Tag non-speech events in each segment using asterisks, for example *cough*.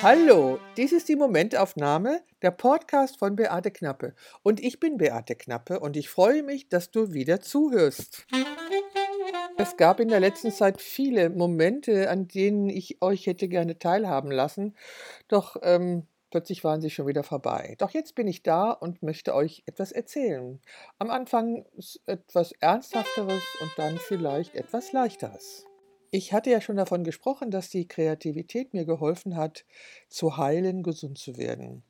Hallo, dies ist die Momentaufnahme, der Podcast von Beate Knappe. Und ich bin Beate Knappe und ich freue mich, dass du wieder zuhörst. Es gab in der letzten Zeit viele Momente, an denen ich euch hätte gerne teilhaben lassen, doch ähm, plötzlich waren sie schon wieder vorbei. Doch jetzt bin ich da und möchte euch etwas erzählen. Am Anfang etwas Ernsthafteres und dann vielleicht etwas Leichteres. Ich hatte ja schon davon gesprochen, dass die Kreativität mir geholfen hat, zu heilen, gesund zu werden.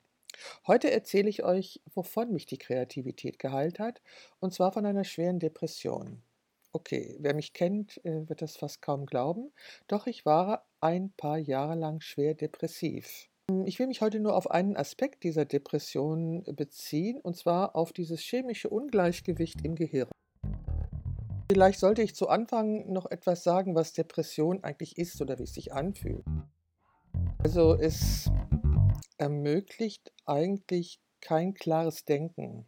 Heute erzähle ich euch, wovon mich die Kreativität geheilt hat, und zwar von einer schweren Depression. Okay, wer mich kennt, äh, wird das fast kaum glauben, doch ich war ein paar Jahre lang schwer depressiv. Ich will mich heute nur auf einen Aspekt dieser Depression beziehen, und zwar auf dieses chemische Ungleichgewicht im Gehirn. Vielleicht sollte ich zu Anfang noch etwas sagen, was Depression eigentlich ist oder wie es sich anfühlt. Also es ermöglicht eigentlich kein klares Denken.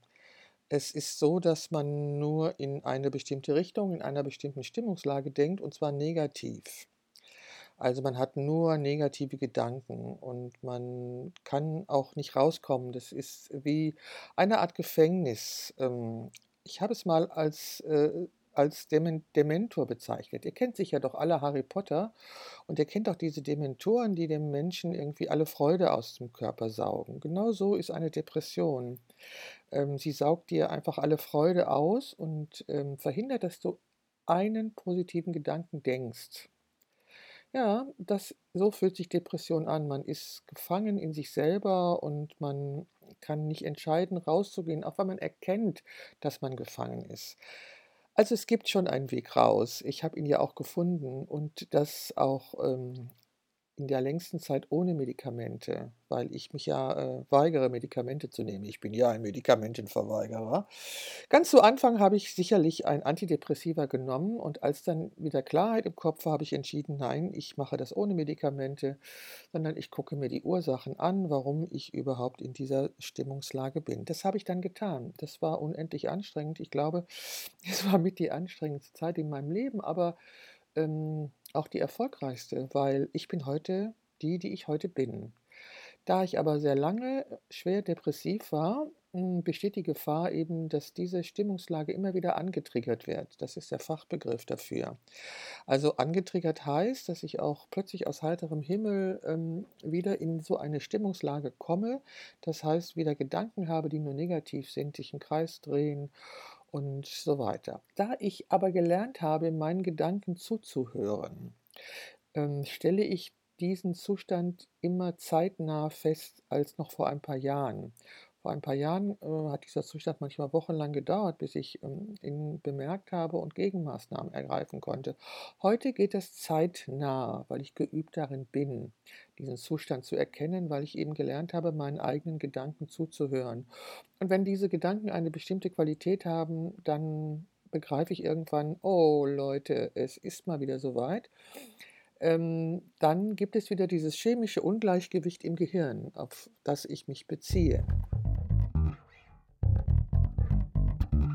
Es ist so, dass man nur in eine bestimmte Richtung, in einer bestimmten Stimmungslage denkt, und zwar negativ. Also man hat nur negative Gedanken und man kann auch nicht rauskommen. Das ist wie eine Art Gefängnis. Ähm, ich habe es mal als als Dementor bezeichnet. Ihr kennt sicher doch alle Harry Potter und ihr kennt auch diese Dementoren, die dem Menschen irgendwie alle Freude aus dem Körper saugen. Genau so ist eine Depression. Ähm, sie saugt dir einfach alle Freude aus und ähm, verhindert, dass du einen positiven Gedanken denkst. Ja, das, so fühlt sich Depression an. Man ist gefangen in sich selber und man kann nicht entscheiden, rauszugehen, auch wenn man erkennt, dass man gefangen ist. Also, es gibt schon einen Weg raus. Ich habe ihn ja auch gefunden und das auch, ähm, in der längsten Zeit ohne Medikamente, weil ich mich ja, äh, weigere, Medikamente zu nehmen. Ich bin ja ein Medikamentenverweigerer. Ganz zu Anfang habe ich sicherlich ein Antidepressiva genommen und als dann wieder Klarheit im Kopf war, habe ich entschieden: „Nein, ich mache das ohne Medikamente, sondern ich gucke mir die Ursachen an, warum ich überhaupt in dieser Stimmungslage bin.“ Das habe ich dann getan. Das war unendlich anstrengend. Ich glaube, *laughs* es war mit die anstrengendste Zeit in meinem Leben, aber, ähm auch die erfolgreichste, weil ich bin heute die, die ich heute bin. Da ich aber sehr lange schwer depressiv war, hm, besteht die Gefahr eben, dass diese Stimmungslage immer wieder angetriggert wird. Das ist der Fachbegriff dafür. Also angetriggert heißt, dass ich auch plötzlich aus heiterem Himmel ähm, wieder in so eine Stimmungslage komme. Das heißt, wieder Gedanken habe, die nur negativ sind, sich im Kreis drehen und so weiter. Da ich aber gelernt habe, meinen Gedanken zuzuhören, ähm, stelle ich diesen Zustand immer zeitnah fest als noch vor ein paar Jahren. Vor ein paar Jahren äh, hat dieser Zustand manchmal wochenlang gedauert, bis ich ähm, ihn bemerkt habe und Gegenmaßnahmen ergreifen konnte. Heute geht es zeitnah, weil ich geübt darin bin, diesen Zustand zu erkennen, weil ich eben gelernt habe, meinen eigenen Gedanken zuzuhören. Und wenn diese Gedanken eine bestimmte Qualität haben, dann begreife ich irgendwann, oh Leute, es ist mal wieder soweit. Ähm, dann gibt es wieder dieses chemische Ungleichgewicht im Gehirn, auf das ich mich beziehe.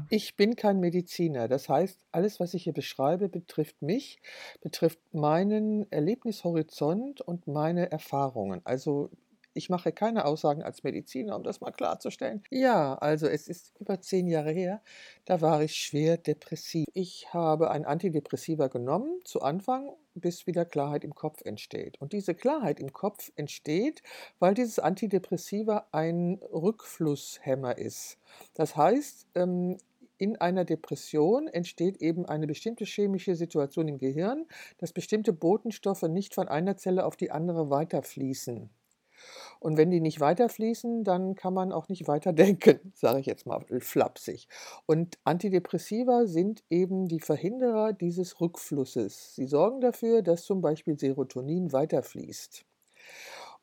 Ich bin kein Mediziner. Das heißt, alles, was ich hier beschreibe, betrifft mich, betrifft meinen Erlebnishorizont und meine Erfahrungen. Also ich mache keine Aussagen als Mediziner, um das mal klarzustellen. Ja, also es ist über zehn Jahre her, da war ich schwer depressiv. Ich habe ein Antidepressiva genommen zu Anfang, bis wieder Klarheit im Kopf entsteht. Und diese Klarheit im Kopf entsteht, weil dieses Antidepressiva ein Rückflusshemmer ist. Das heißt, ähm, in einer Depression entsteht eben eine bestimmte chemische Situation im Gehirn, dass bestimmte Botenstoffe nicht von einer Zelle auf die andere weiterfließen. Und wenn die nicht weiterfließen, dann kann man auch nicht weiter denken, *laughs* sage ich jetzt mal flapsig. Und Antidepressiva sind eben die Verhinderer dieses Rückflusses. Sie sorgen dafür, dass zum Beispiel Serotonin weiterfließt.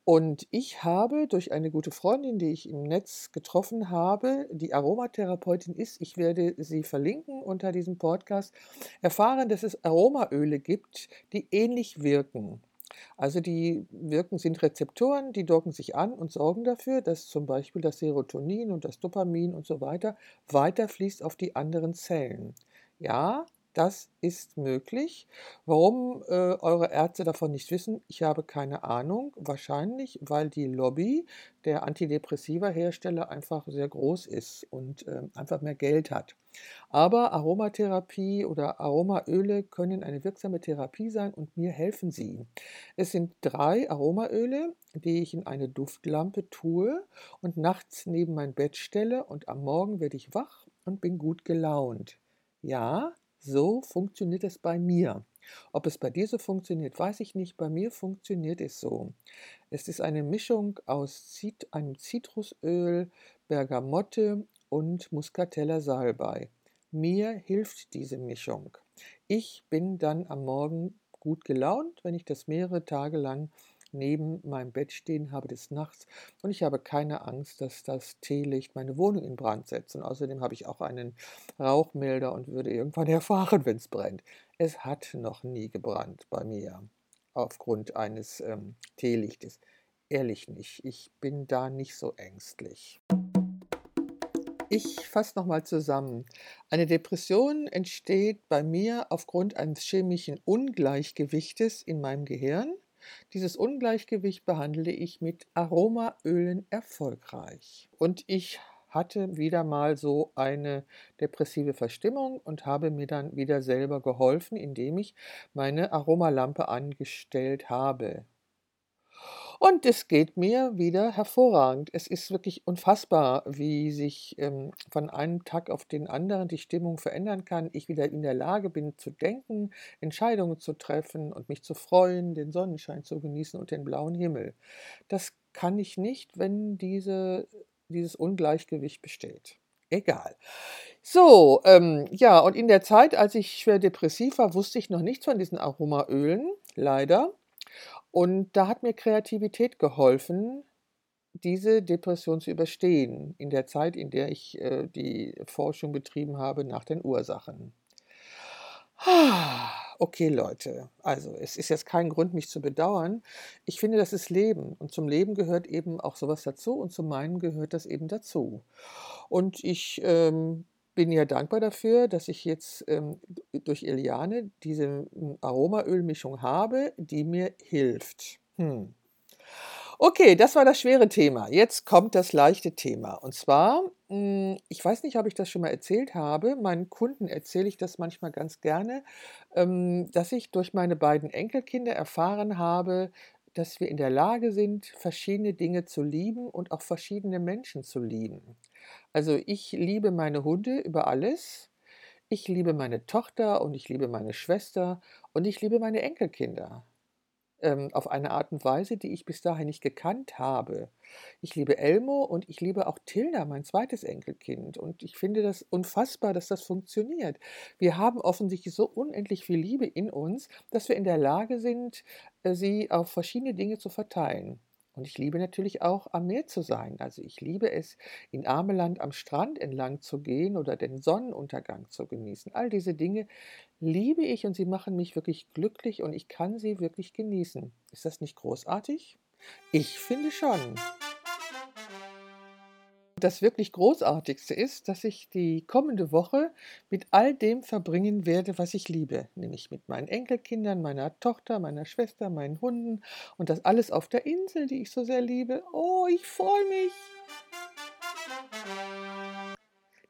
Und ich habe durch eine gute Freundin, die ich im Netz getroffen habe, die Aromatherapeutin ist, ich werde sie verlinken unter diesem Podcast, erfahren, dass es Aromaöle gibt, die ähnlich wirken. Also die wirken sind Rezeptoren, die docken sich an und sorgen dafür, dass zum Beispiel das Serotonin und das Dopamin und so weiter weiterfließt auf die anderen Zellen. Ja, Das ist möglich. Warum äh, eure Ärzte davon nicht wissen, ich habe keine Ahnung. Wahrscheinlich, weil die Lobby der Antidepressiva-Hersteller einfach sehr groß ist und äh, einfach mehr Geld hat. Aber Aromatherapie oder Aromaöle können eine wirksame Therapie sein und mir helfen sie. Es sind drei Aromaöle, die ich in eine Duftlampe tue und nachts neben mein Bett stelle und am Morgen werde ich wach und bin gut gelaunt. Ja, so funktioniert es bei mir. Ob es bei dir so funktioniert, weiß ich nicht. Bei mir funktioniert es so. Es ist eine Mischung aus Zit einem Zitrusöl, Bergamotte und Muscatella Salbei. Mir hilft diese Mischung. Ich bin dann am Morgen gut gelaunt, wenn ich das mehrere Tage lang neben meinem Bett stehen habe des Nachts und ich habe keine Angst, dass das Teelicht meine Wohnung in Brand setzt. Und außerdem habe ich auch einen Rauchmelder und würde irgendwann *laughs* erfahren, wenn es brennt. Es hat noch nie gebrannt bei mir aufgrund eines ähm, Teelichtes. Ehrlich nicht, ich bin da nicht so ängstlich. Ich fasse nochmal zusammen. Eine Depression entsteht bei mir aufgrund eines chemischen Ungleichgewichtes in meinem Gehirn. Dieses Ungleichgewicht behandle ich mit Aromaölen erfolgreich. Und ich hatte wieder mal so eine depressive Verstimmung und habe mir dann wieder selber geholfen, indem ich meine Aromalampe angestellt habe. Und es geht mir wieder hervorragend. Es ist wirklich unfassbar, wie sich ähm, von einem Tag auf den anderen die Stimmung verändern kann. Ich wieder in der Lage bin zu denken, Entscheidungen zu treffen und mich zu freuen, den Sonnenschein zu genießen und den blauen Himmel. Das kann ich nicht, wenn diese, dieses Ungleichgewicht besteht. Egal. So, ähm, ja, und in der Zeit, als ich schwer depressiv war, wusste ich noch nichts von diesen Aromaölen, leider. Und da hat mir Kreativität geholfen, diese Depression zu überstehen, in der Zeit, in der ich äh, die Forschung betrieben habe nach den Ursachen. Okay, Leute, also es ist jetzt kein Grund, mich zu bedauern. Ich finde, das ist Leben und zum Leben gehört eben auch sowas dazu und zu meinem gehört das eben dazu. Und ich ähm, bin ja dankbar dafür, dass ich jetzt ähm, durch Eliane diese hm, Aromaölmischung habe, die mir hilft. Hm. Okay, das war das schwere Thema. Jetzt kommt das leichte Thema. Und zwar, hm, ich weiß nicht, ob ich das schon mal erzählt habe, meinen Kunden erzähle ich das manchmal ganz gerne, ähm, dass ich durch meine beiden Enkelkinder erfahren habe, dass wir in der Lage sind, verschiedene Dinge zu lieben und auch verschiedene Menschen zu lieben. Also ich liebe meine Hunde über alles. Ich liebe meine Tochter und ich liebe meine Schwester und ich liebe meine Enkelkinder auf eine Art und Weise, die ich bis dahin nicht gekannt habe. Ich liebe Elmo und ich liebe auch Tilda, mein zweites Enkelkind. Und ich finde das unfassbar, dass das funktioniert. Wir haben offensichtlich so unendlich viel Liebe in uns, dass wir in der Lage sind, äh, sie auf verschiedene Dinge zu verteilen. Und ich liebe natürlich auch, am Meer zu sein. Also ich liebe es, in Ameland am Strand entlang zu gehen oder den Sonnenuntergang zu genießen. All diese Dinge liebe ich und sie machen mich wirklich glücklich und ich kann sie wirklich genießen. Ist das nicht großartig? Ich finde schon das wirklich Großartigste ist, dass ich die kommende Woche mit all dem verbringen werde, was ich liebe, nämlich mit meinen Enkelkindern, meiner Tochter, meiner Schwester, meinen Hunden und das alles auf der Insel, die ich so sehr liebe. Oh, ich freue mich.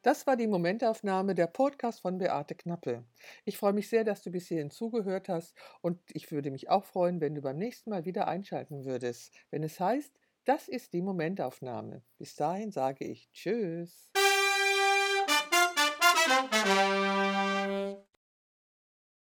Das war die Momentaufnahme der Podcast von Beate Knappe. Ich freue mich sehr, dass du bis hierhin zugehört hast und ich würde mich auch freuen, wenn du beim nächsten Mal wieder einschalten würdest, wenn es heißt, das ist die Momentaufnahme. Bis dahin sage ich Tschüss.